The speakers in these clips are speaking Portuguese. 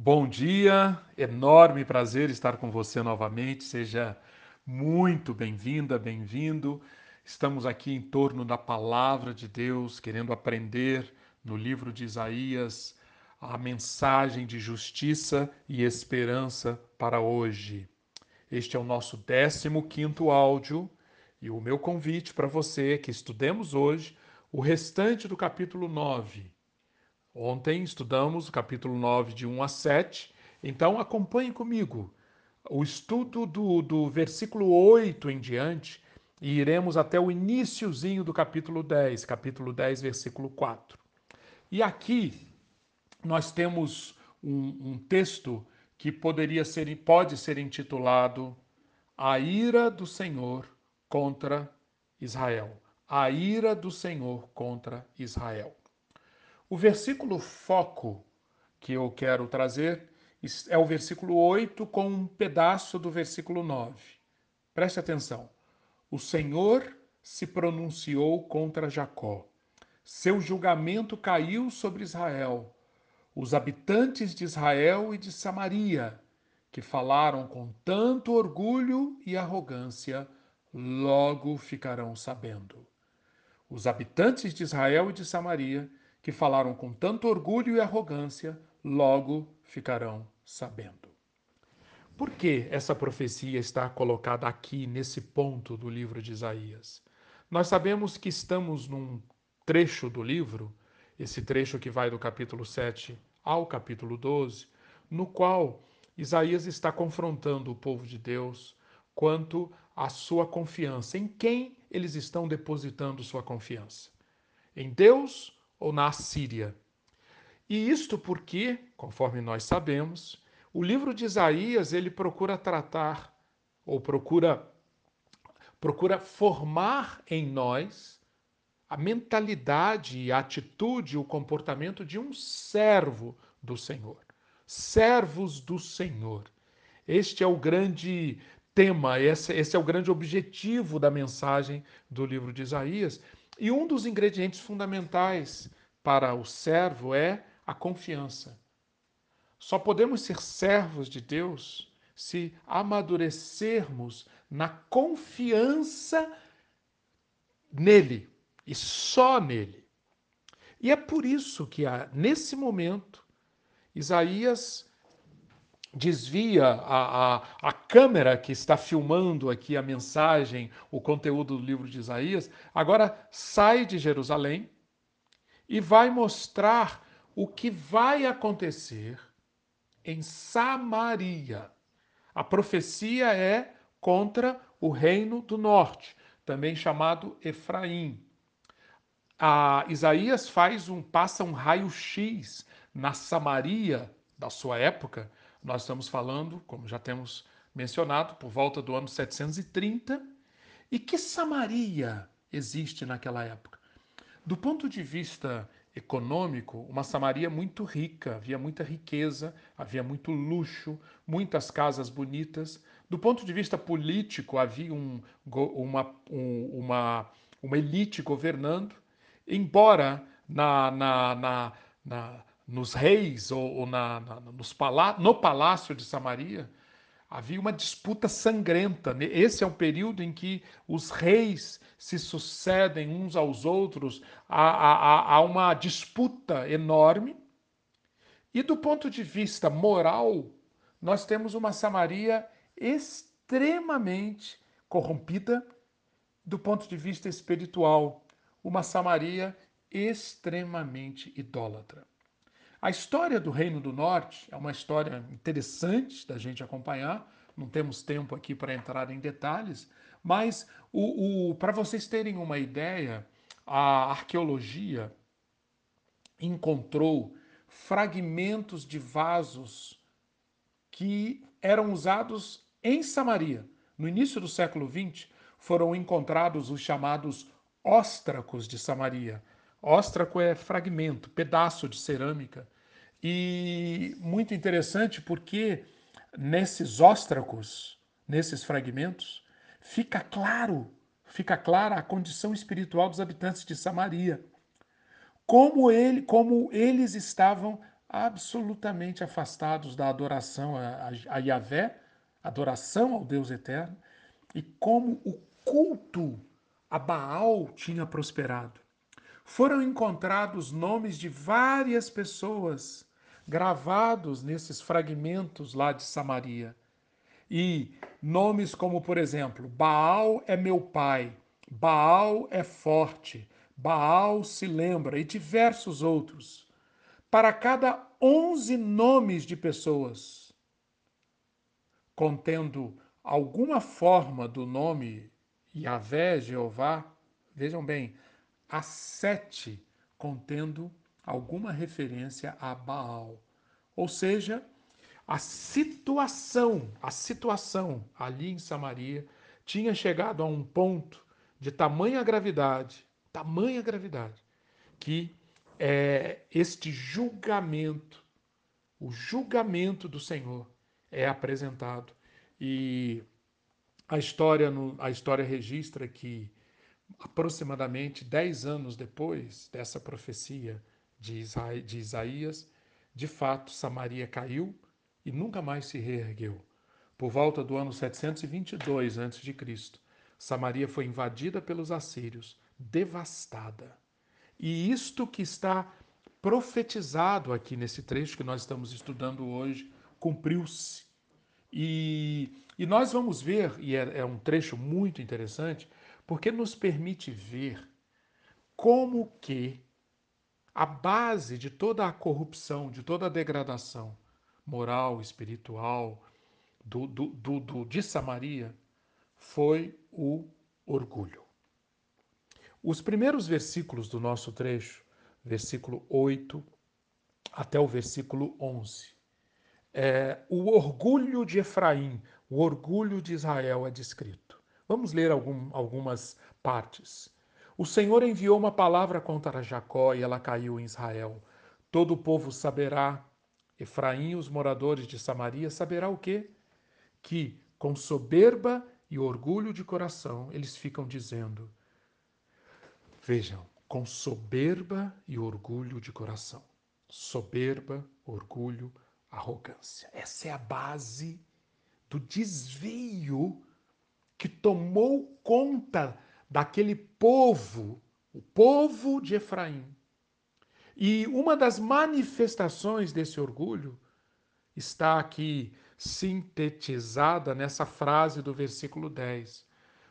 Bom dia, enorme prazer estar com você novamente. Seja muito bem-vinda, bem-vindo. Estamos aqui em torno da palavra de Deus, querendo aprender no livro de Isaías a mensagem de justiça e esperança para hoje. Este é o nosso 15 áudio e o meu convite para você é que estudemos hoje o restante do capítulo 9 Ontem estudamos o capítulo 9, de 1 a 7. Então acompanhe comigo o estudo do, do versículo 8 em diante e iremos até o iníciozinho do capítulo 10, capítulo 10, versículo 4. E aqui nós temos um, um texto que poderia ser, pode ser intitulado A ira do Senhor contra Israel. A ira do Senhor contra Israel. O versículo foco que eu quero trazer é o versículo 8 com um pedaço do versículo 9. Preste atenção. O Senhor se pronunciou contra Jacó. Seu julgamento caiu sobre Israel. Os habitantes de Israel e de Samaria, que falaram com tanto orgulho e arrogância, logo ficarão sabendo. Os habitantes de Israel e de Samaria, que falaram com tanto orgulho e arrogância, logo ficarão sabendo. Por que essa profecia está colocada aqui nesse ponto do livro de Isaías? Nós sabemos que estamos num trecho do livro, esse trecho que vai do capítulo 7 ao capítulo 12, no qual Isaías está confrontando o povo de Deus quanto à sua confiança. Em quem eles estão depositando sua confiança? Em Deus ou na Assíria. E isto porque, conforme nós sabemos, o livro de Isaías ele procura tratar ou procura procura formar em nós a mentalidade, a atitude, o comportamento de um servo do Senhor. Servos do Senhor. Este é o grande tema, esse, esse é o grande objetivo da mensagem do livro de Isaías. E um dos ingredientes fundamentais para o servo é a confiança. Só podemos ser servos de Deus se amadurecermos na confiança nele e só nele. E é por isso que, nesse momento, Isaías desvia a, a, a câmera que está filmando aqui a mensagem, o conteúdo do livro de Isaías, agora sai de Jerusalém e vai mostrar o que vai acontecer em Samaria. A profecia é contra o reino do norte, também chamado Efraim. A Isaías faz um passa um raio-x na Samaria da sua época nós estamos falando, como já temos mencionado, por volta do ano 730. E que Samaria existe naquela época? Do ponto de vista econômico, uma Samaria muito rica, havia muita riqueza, havia muito luxo, muitas casas bonitas. Do ponto de vista político, havia um, uma, um, uma, uma elite governando, embora na, na, na, na nos reis ou, ou na, na, nos palá no palácio de Samaria, havia uma disputa sangrenta. Esse é o período em que os reis se sucedem uns aos outros, há, há, há uma disputa enorme. E do ponto de vista moral, nós temos uma Samaria extremamente corrompida, do ponto de vista espiritual, uma Samaria extremamente idólatra. A história do Reino do Norte é uma história interessante da gente acompanhar. Não temos tempo aqui para entrar em detalhes, mas o, o para vocês terem uma ideia, a arqueologia encontrou fragmentos de vasos que eram usados em Samaria. No início do século XX, foram encontrados os chamados óstracos de Samaria, Óstraco é fragmento, pedaço de cerâmica. E muito interessante porque nesses óstracos, nesses fragmentos, fica claro, fica clara a condição espiritual dos habitantes de Samaria. Como, ele, como eles estavam absolutamente afastados da adoração a, a Yahvé, adoração ao Deus eterno, e como o culto a Baal tinha prosperado. Foram encontrados nomes de várias pessoas gravados nesses fragmentos lá de Samaria. E nomes como, por exemplo, Baal é meu pai, Baal é forte, Baal se lembra e diversos outros. Para cada onze nomes de pessoas, contendo alguma forma do nome Yahvé, Jeová, vejam bem, há sete contendo alguma referência a Baal. Ou seja, a situação, a situação ali em Samaria tinha chegado a um ponto de tamanha gravidade, tamanha gravidade, que é, este julgamento, o julgamento do Senhor é apresentado. E a história, no, a história registra que aproximadamente dez anos depois dessa profecia de, Isa, de Isaías, de fato Samaria caiu e nunca mais se reergueu. Por volta do ano 722 a.C., Samaria foi invadida pelos assírios, devastada. E isto que está profetizado aqui nesse trecho que nós estamos estudando hoje cumpriu-se. E, e, nós vamos ver, e é, é um trecho muito interessante, porque nos permite ver como que a base de toda a corrupção, de toda a degradação moral, espiritual do, do, do, do de Samaria foi o orgulho. Os primeiros versículos do nosso trecho, versículo 8 até o versículo 11, é, o orgulho de Efraim, o orgulho de Israel é descrito. Vamos ler algum, algumas partes. O Senhor enviou uma palavra contra Jacó e ela caiu em Israel. Todo o povo saberá, Efraim, os moradores de Samaria, saberá o quê? Que com soberba e orgulho de coração, eles ficam dizendo: Vejam, com soberba e orgulho de coração. Soberba, orgulho, arrogância. Essa é a base do desvio que tomou conta daquele povo, o povo de Efraim. E uma das manifestações desse orgulho está aqui sintetizada nessa frase do versículo 10.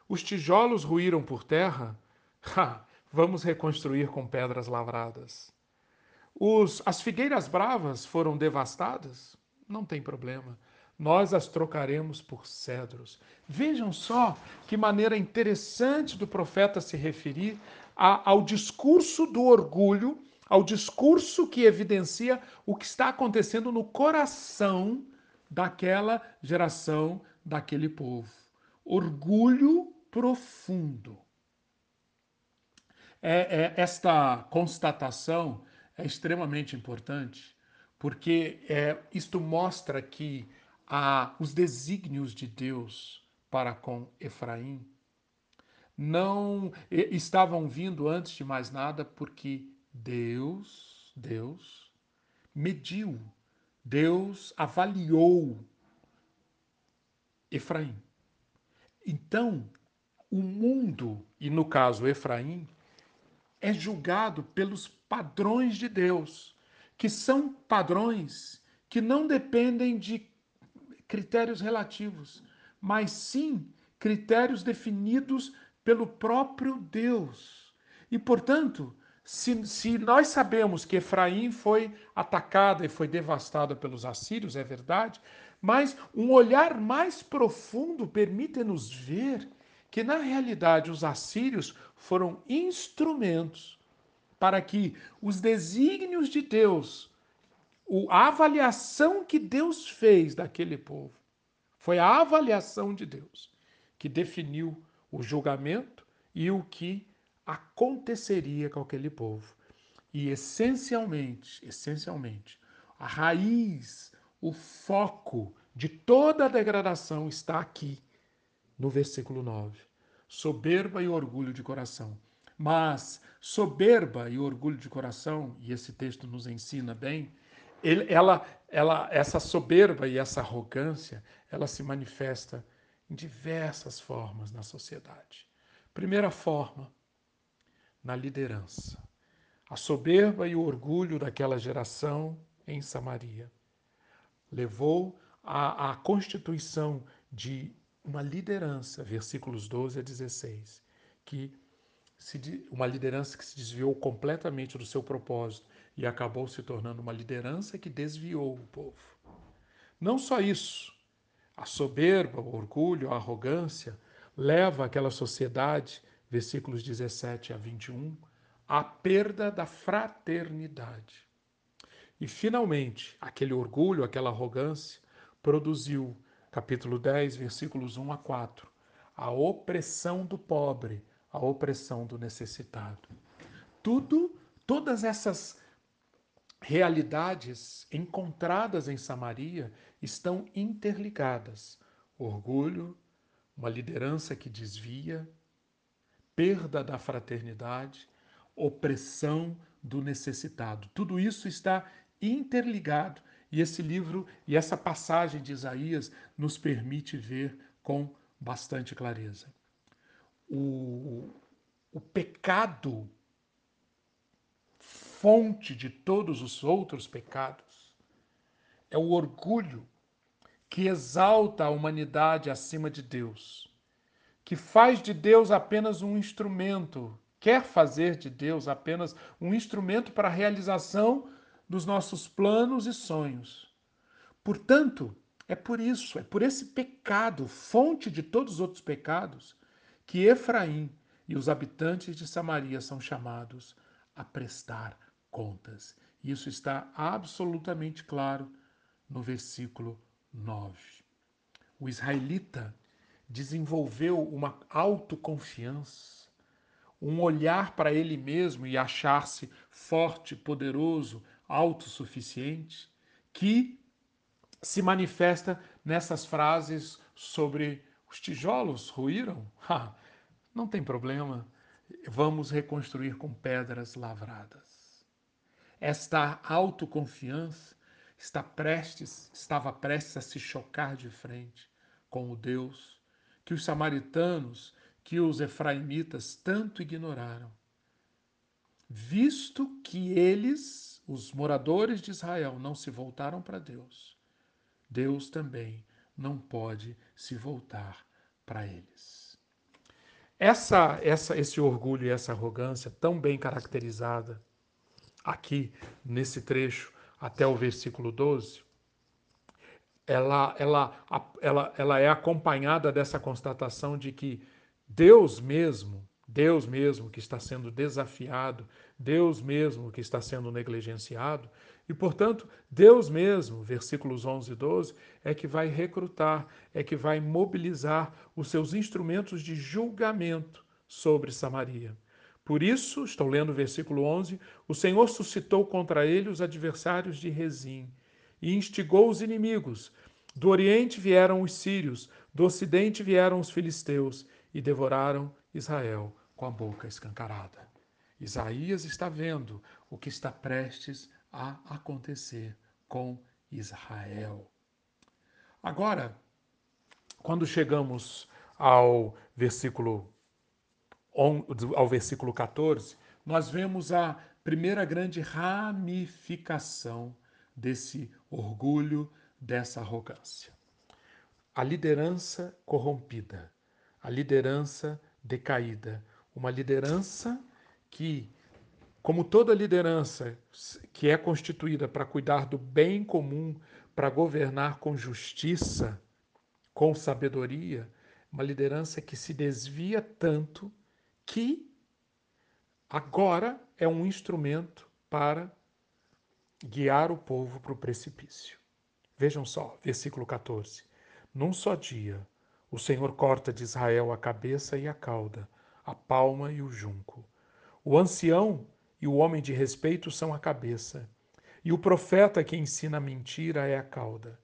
Os tijolos ruíram por terra? Ha, vamos reconstruir com pedras lavradas. Os, as figueiras bravas foram devastadas? Não tem problema. Nós as trocaremos por cedros. Vejam só que maneira interessante do profeta se referir a, ao discurso do orgulho, ao discurso que evidencia o que está acontecendo no coração daquela geração, daquele povo. Orgulho profundo. É, é, esta constatação é extremamente importante, porque é, isto mostra que a, os desígnios de Deus para com Efraim não estavam vindo antes de mais nada porque Deus, Deus mediu Deus avaliou Efraim. Então, o mundo, e no caso Efraim, é julgado pelos padrões de Deus, que são padrões que não dependem de critérios relativos, mas sim critérios definidos pelo próprio Deus. E, portanto, se, se nós sabemos que Efraim foi atacada e foi devastada pelos assírios, é verdade, mas um olhar mais profundo permite-nos ver que, na realidade, os assírios foram instrumentos para que os desígnios de Deus, a avaliação que Deus fez daquele povo, foi a avaliação de Deus que definiu o julgamento e o que aconteceria com aquele povo. E essencialmente, essencialmente, a raiz, o foco de toda a degradação está aqui, no versículo 9. Soberba e orgulho de coração. Mas soberba e orgulho de coração, e esse texto nos ensina bem, ele, ela, ela, essa soberba e essa arrogância, ela se manifesta em diversas formas na sociedade. Primeira forma, na liderança. A soberba e o orgulho daquela geração em Samaria levou à, à constituição de uma liderança, versículos 12 a 16, que se, uma liderança que se desviou completamente do seu propósito e acabou se tornando uma liderança que desviou o povo. Não só isso, a soberba, o orgulho, a arrogância leva aquela sociedade, versículos 17 a 21, à perda da fraternidade. E finalmente, aquele orgulho, aquela arrogância produziu, capítulo 10, versículos 1 a 4, a opressão do pobre, a opressão do necessitado. Tudo, todas essas realidades encontradas em Samaria estão interligadas. Orgulho, uma liderança que desvia, perda da fraternidade, opressão do necessitado. Tudo isso está interligado e esse livro e essa passagem de Isaías nos permite ver com bastante clareza. O, o pecado fonte de todos os outros pecados. É o orgulho que exalta a humanidade acima de Deus, que faz de Deus apenas um instrumento, quer fazer de Deus apenas um instrumento para a realização dos nossos planos e sonhos. Portanto, é por isso, é por esse pecado, fonte de todos os outros pecados, que Efraim e os habitantes de Samaria são chamados a prestar contas. Isso está absolutamente claro no versículo 9. O israelita desenvolveu uma autoconfiança, um olhar para ele mesmo e achar-se forte, poderoso, autossuficiente, que se manifesta nessas frases sobre os tijolos ruíram? Ha, não tem problema, vamos reconstruir com pedras lavradas. Esta autoconfiança está prestes, estava prestes a se chocar de frente com o Deus que os samaritanos, que os efraimitas tanto ignoraram. Visto que eles, os moradores de Israel, não se voltaram para Deus, Deus também não pode se voltar para eles. Essa, essa, esse orgulho e essa arrogância tão bem caracterizada aqui nesse trecho até o versículo 12, ela, ela, ela, ela é acompanhada dessa constatação de que Deus mesmo, Deus mesmo que está sendo desafiado, Deus mesmo que está sendo negligenciado, e portanto, Deus mesmo, versículos 11 e 12, é que vai recrutar, é que vai mobilizar os seus instrumentos de julgamento sobre Samaria. Por isso, estou lendo o versículo 11, o Senhor suscitou contra ele os adversários de Rezim e instigou os inimigos. Do oriente vieram os sírios, do ocidente vieram os filisteus e devoraram Israel com a boca escancarada. Isaías está vendo o que está prestes a acontecer com Israel. Agora, quando chegamos ao versículo ao versículo 14, nós vemos a primeira grande ramificação desse orgulho, dessa arrogância. A liderança corrompida, a liderança decaída, uma liderança que, como toda liderança que é constituída para cuidar do bem comum, para governar com justiça, com sabedoria, uma liderança que se desvia tanto que agora é um instrumento para guiar o povo para o precipício. Vejam só, versículo 14. Num só dia, o Senhor corta de Israel a cabeça e a cauda, a palma e o junco. O ancião e o homem de respeito são a cabeça, e o profeta que ensina a mentira é a cauda.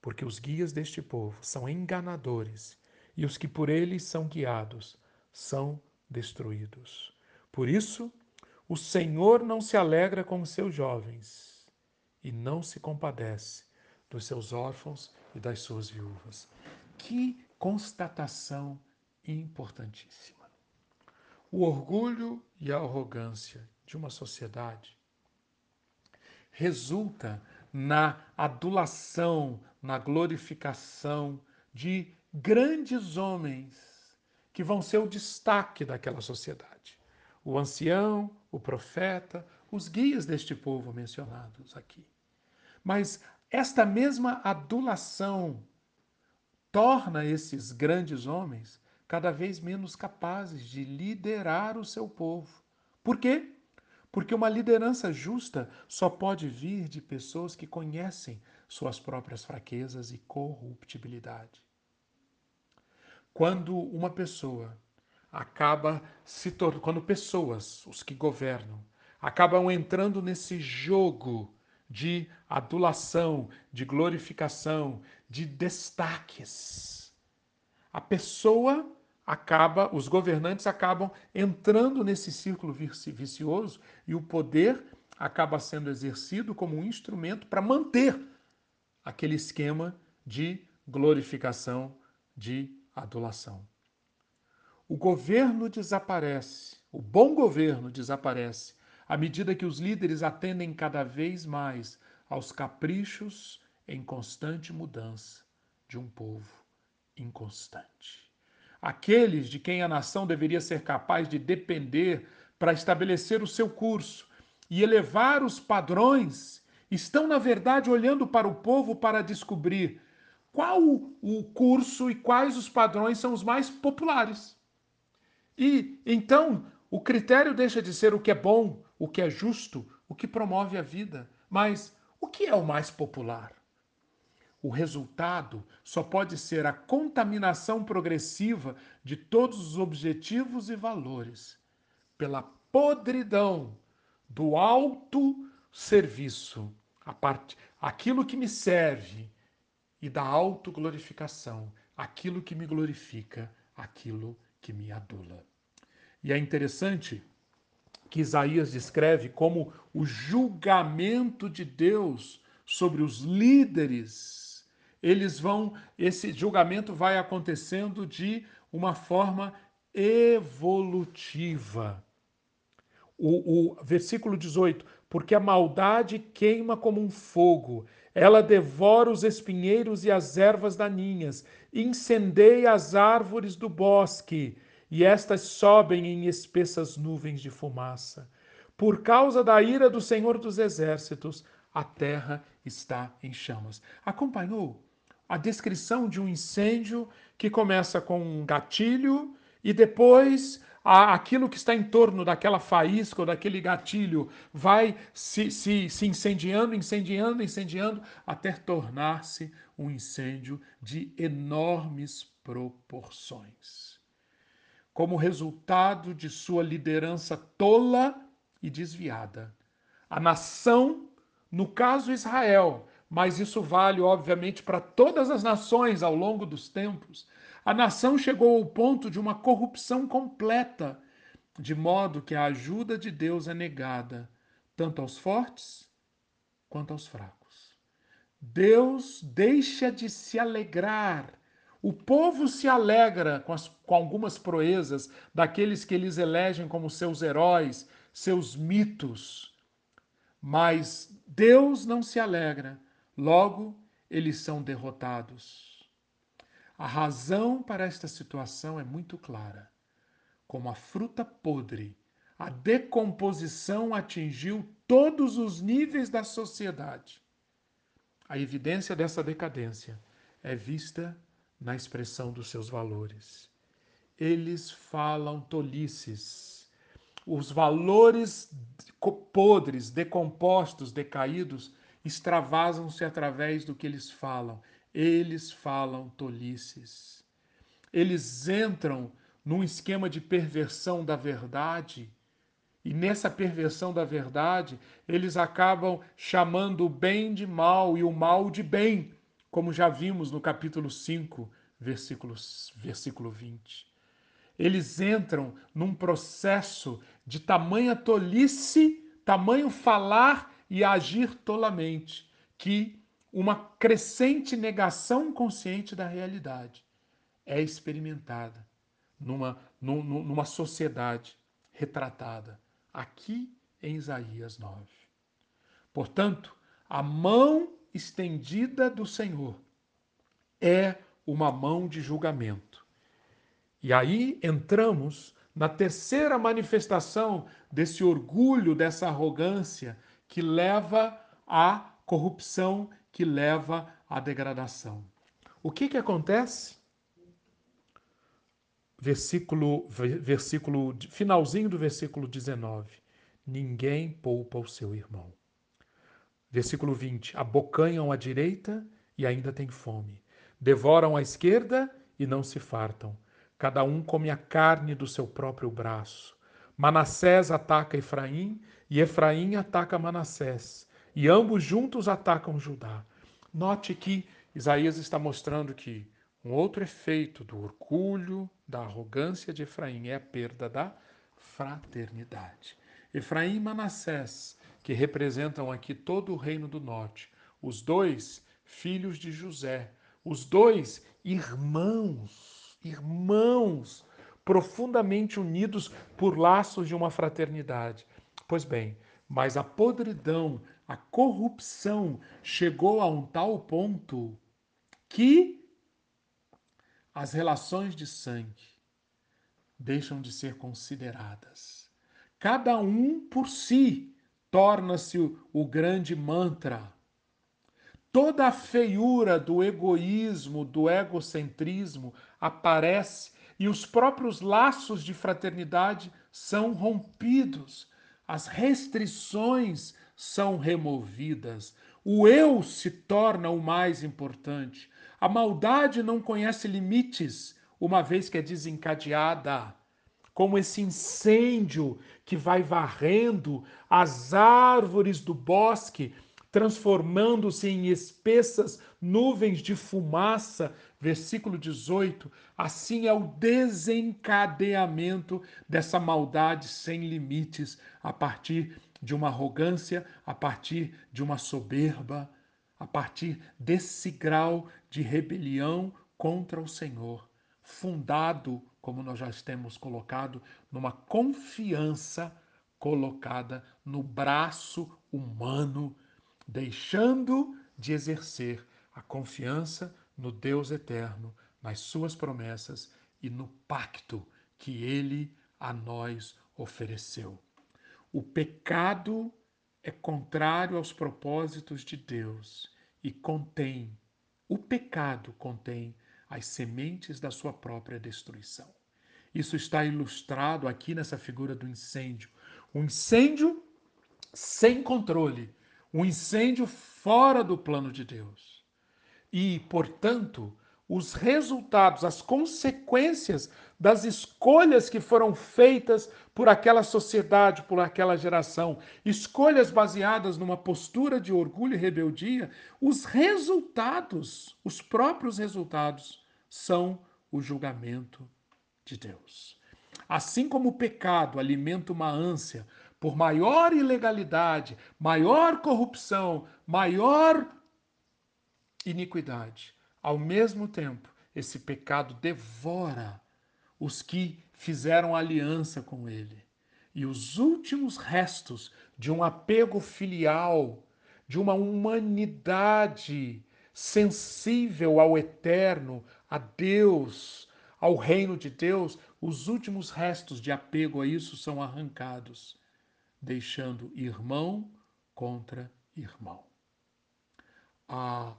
Porque os guias deste povo são enganadores, e os que por eles são guiados são destruídos. Por isso, o Senhor não se alegra com os seus jovens, e não se compadece dos seus órfãos e das suas viúvas. Que constatação importantíssima. O orgulho e a arrogância de uma sociedade resulta na adulação, na glorificação de grandes homens que vão ser o destaque daquela sociedade. O ancião, o profeta, os guias deste povo mencionados aqui. Mas esta mesma adulação torna esses grandes homens cada vez menos capazes de liderar o seu povo. Por quê? Porque uma liderança justa só pode vir de pessoas que conhecem suas próprias fraquezas e corruptibilidade. Quando uma pessoa acaba se tornando, quando pessoas, os que governam, acabam entrando nesse jogo de adulação, de glorificação, de destaques, a pessoa acaba, os governantes acabam entrando nesse círculo vicioso e o poder acaba sendo exercido como um instrumento para manter aquele esquema de glorificação, de adulação. O governo desaparece, o bom governo desaparece à medida que os líderes atendem cada vez mais aos caprichos em constante mudança de um povo inconstante aqueles de quem a nação deveria ser capaz de depender para estabelecer o seu curso e elevar os padrões, estão, na verdade, olhando para o povo para descobrir qual o curso e quais os padrões são os mais populares. E então o critério deixa de ser o que é bom, o que é justo, o que promove a vida, mas o que é o mais popular? O resultado só pode ser a contaminação progressiva de todos os objetivos e valores pela podridão do alto serviço, a parte, aquilo que me serve e da autoglorificação, aquilo que me glorifica, aquilo que me adula. E é interessante que Isaías descreve como o julgamento de Deus sobre os líderes eles vão, esse julgamento vai acontecendo de uma forma evolutiva. O, o, versículo 18: Porque a maldade queima como um fogo, ela devora os espinheiros e as ervas daninhas, incendeia as árvores do bosque, e estas sobem em espessas nuvens de fumaça. Por causa da ira do Senhor dos Exércitos, a terra está em chamas. Acompanhou a descrição de um incêndio que começa com um gatilho e depois aquilo que está em torno daquela faísca ou daquele gatilho vai se, se, se incendiando, incendiando, incendiando, até tornar-se um incêndio de enormes proporções. Como resultado de sua liderança tola e desviada, a nação, no caso Israel, mas isso vale, obviamente, para todas as nações ao longo dos tempos. A nação chegou ao ponto de uma corrupção completa, de modo que a ajuda de Deus é negada, tanto aos fortes quanto aos fracos. Deus deixa de se alegrar. O povo se alegra com, as, com algumas proezas daqueles que eles elegem como seus heróis, seus mitos. Mas Deus não se alegra Logo, eles são derrotados. A razão para esta situação é muito clara. Como a fruta podre, a decomposição atingiu todos os níveis da sociedade. A evidência dessa decadência é vista na expressão dos seus valores. Eles falam tolices. Os valores podres, decompostos, decaídos, extravasam-se através do que eles falam. Eles falam tolices. Eles entram num esquema de perversão da verdade. E nessa perversão da verdade, eles acabam chamando o bem de mal e o mal de bem, como já vimos no capítulo 5, versículo, versículo 20. Eles entram num processo de tamanha tolice, tamanho falar e agir tolamente, que uma crescente negação consciente da realidade é experimentada numa, numa sociedade retratada aqui em Isaías 9. Portanto, a mão estendida do Senhor é uma mão de julgamento. E aí entramos na terceira manifestação desse orgulho, dessa arrogância que leva à corrupção, que leva à degradação. O que que acontece? Versículo, versículo, finalzinho do versículo 19. Ninguém poupa o seu irmão. Versículo 20. Abocanham à direita e ainda têm fome. Devoram à esquerda e não se fartam. Cada um come a carne do seu próprio braço. Manassés ataca Efraim e Efraim ataca Manassés. E ambos juntos atacam Judá. Note que Isaías está mostrando que um outro efeito do orgulho, da arrogância de Efraim é a perda da fraternidade. Efraim e Manassés, que representam aqui todo o reino do norte, os dois filhos de José, os dois irmãos, irmãos, profundamente unidos por laços de uma fraternidade. Pois bem, mas a podridão, a corrupção chegou a um tal ponto que as relações de sangue deixam de ser consideradas. Cada um por si torna-se o grande mantra. Toda a feiura do egoísmo, do egocentrismo aparece e os próprios laços de fraternidade são rompidos, as restrições são removidas, o eu se torna o mais importante. A maldade não conhece limites, uma vez que é desencadeada, como esse incêndio que vai varrendo as árvores do bosque, transformando-se em espessas nuvens de fumaça. Versículo 18. Assim é o desencadeamento dessa maldade sem limites, a partir de uma arrogância, a partir de uma soberba, a partir desse grau de rebelião contra o Senhor, fundado, como nós já temos colocado, numa confiança colocada no braço humano, deixando de exercer a confiança no Deus eterno, nas suas promessas e no pacto que ele a nós ofereceu. O pecado é contrário aos propósitos de Deus e contém o pecado contém as sementes da sua própria destruição. Isso está ilustrado aqui nessa figura do incêndio. Um incêndio sem controle, um incêndio fora do plano de Deus. E, portanto, os resultados, as consequências das escolhas que foram feitas por aquela sociedade, por aquela geração, escolhas baseadas numa postura de orgulho e rebeldia, os resultados, os próprios resultados, são o julgamento de Deus. Assim como o pecado alimenta uma ânsia por maior ilegalidade, maior corrupção, maior iniquidade, ao mesmo tempo, esse pecado devora os que fizeram aliança com ele. E os últimos restos de um apego filial, de uma humanidade sensível ao eterno, a Deus, ao reino de Deus, os últimos restos de apego a isso são arrancados, deixando irmão contra irmão. A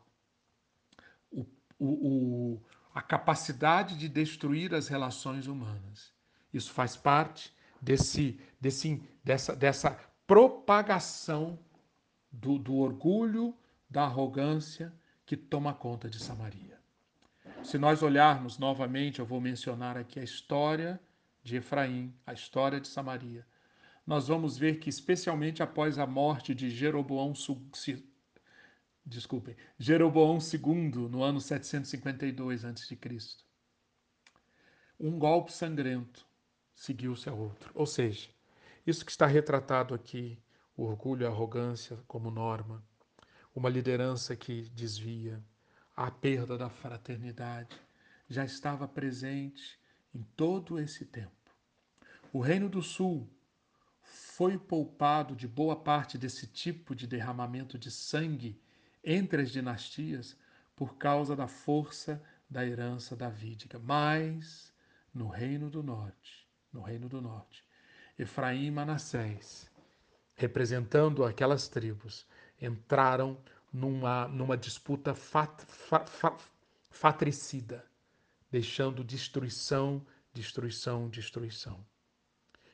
o, o, a capacidade de destruir as relações humanas. Isso faz parte desse, desse, dessa, dessa propagação do, do orgulho, da arrogância que toma conta de Samaria. Se nós olharmos novamente, eu vou mencionar aqui a história de Efraim, a história de Samaria. Nós vamos ver que, especialmente após a morte de Jeroboão desculpem, Jeroboão II, no ano 752 a.C. Um golpe sangrento seguiu-se a outro. Ou seja, isso que está retratado aqui, o orgulho e a arrogância como norma, uma liderança que desvia, a perda da fraternidade já estava presente em todo esse tempo. O Reino do Sul foi poupado de boa parte desse tipo de derramamento de sangue entre as dinastias por causa da força da herança davídica. Mas no Reino do Norte, no Reino do Norte, Efraim e Manassés, representando aquelas tribos, entraram numa, numa disputa fat, fat, fat, fatricida, deixando destruição, destruição, destruição.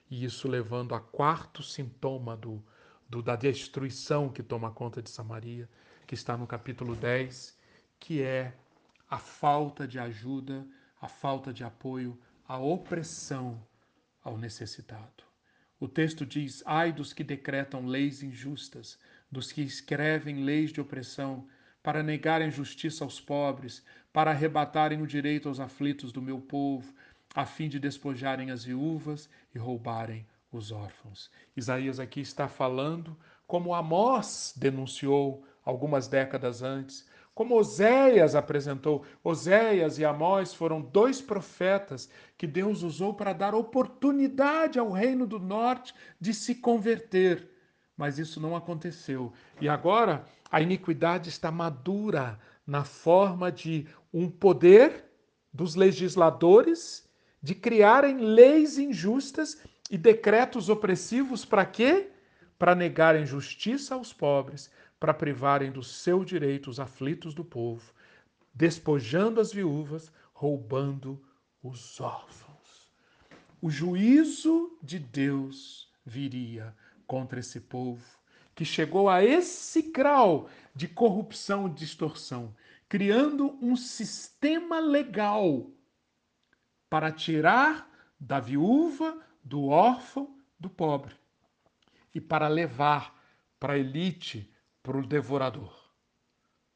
E isso levando a quarto sintoma do, do, da destruição que toma conta de Samaria, que está no capítulo 10, que é a falta de ajuda, a falta de apoio, a opressão ao necessitado. O texto diz: Ai dos que decretam leis injustas, dos que escrevem leis de opressão, para negarem justiça aos pobres, para arrebatarem o direito aos aflitos do meu povo, a fim de despojarem as viúvas e roubarem os órfãos. Isaías aqui está falando como Amós denunciou algumas décadas antes, como Oséias apresentou. Oséias e Amós foram dois profetas que Deus usou para dar oportunidade ao reino do norte de se converter. Mas isso não aconteceu. E agora a iniquidade está madura na forma de um poder dos legisladores de criarem leis injustas e decretos opressivos para quê? Para negarem justiça aos pobres, para privarem do seu direito os aflitos do povo, despojando as viúvas, roubando os órfãos. O juízo de Deus viria contra esse povo que chegou a esse grau de corrupção e distorção, criando um sistema legal para tirar da viúva, do órfão, do pobre e para levar para a elite para o devorador,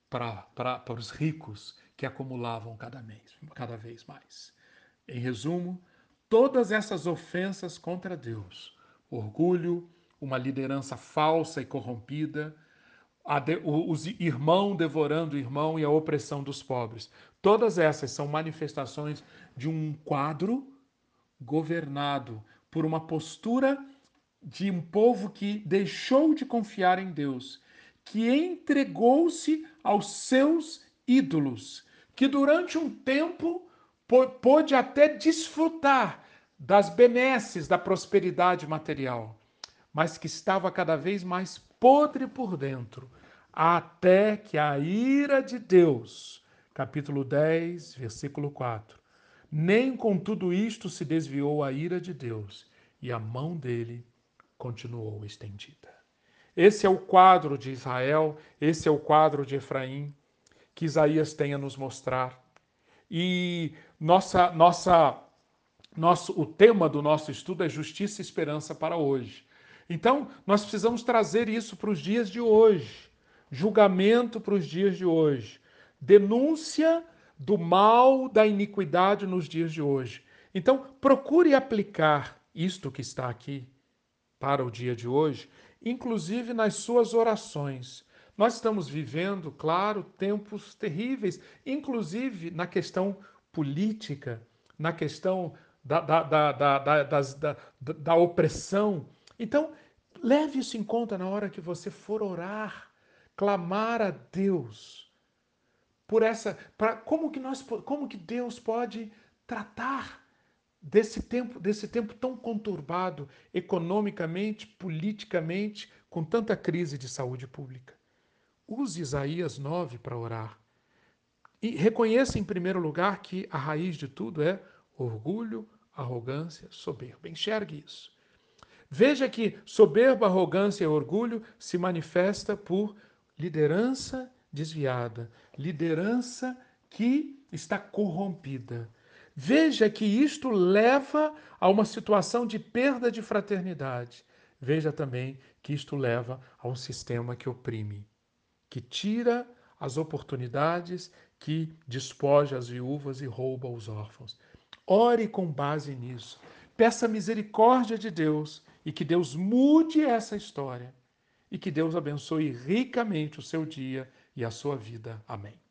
para, os ricos que acumulavam cada, mês, cada vez mais. Em resumo, todas essas ofensas contra Deus, orgulho, uma liderança falsa e corrompida, de, os irmão devorando o irmão e a opressão dos pobres. Todas essas são manifestações de um quadro governado por uma postura de um povo que deixou de confiar em Deus que entregou-se aos seus ídolos, que durante um tempo pôde até desfrutar das benesses da prosperidade material, mas que estava cada vez mais podre por dentro, até que a ira de Deus, capítulo 10, versículo 4, nem com tudo isto se desviou a ira de Deus, e a mão dele continuou estendida. Esse é o quadro de Israel, esse é o quadro de Efraim que Isaías tem a nos mostrar. E nossa, nossa, nosso, o tema do nosso estudo é justiça e esperança para hoje. Então, nós precisamos trazer isso para os dias de hoje. Julgamento para os dias de hoje. Denúncia do mal, da iniquidade nos dias de hoje. Então, procure aplicar isto que está aqui para o dia de hoje inclusive nas suas orações. Nós estamos vivendo, claro, tempos terríveis, inclusive na questão política, na questão da, da, da, da, da opressão. Então, leve isso em conta na hora que você for orar, clamar a Deus por essa, para como que nós, como que Deus pode tratar desse tempo, desse tempo tão conturbado economicamente, politicamente, com tanta crise de saúde pública. Use Isaías 9 para orar. E reconheça em primeiro lugar que a raiz de tudo é orgulho, arrogância, soberba. Enxergue isso. Veja que soberba, arrogância e orgulho se manifesta por liderança desviada, liderança que está corrompida, Veja que isto leva a uma situação de perda de fraternidade. Veja também que isto leva a um sistema que oprime, que tira as oportunidades, que despoja as viúvas e rouba os órfãos. Ore com base nisso. Peça misericórdia de Deus e que Deus mude essa história e que Deus abençoe ricamente o seu dia e a sua vida. Amém.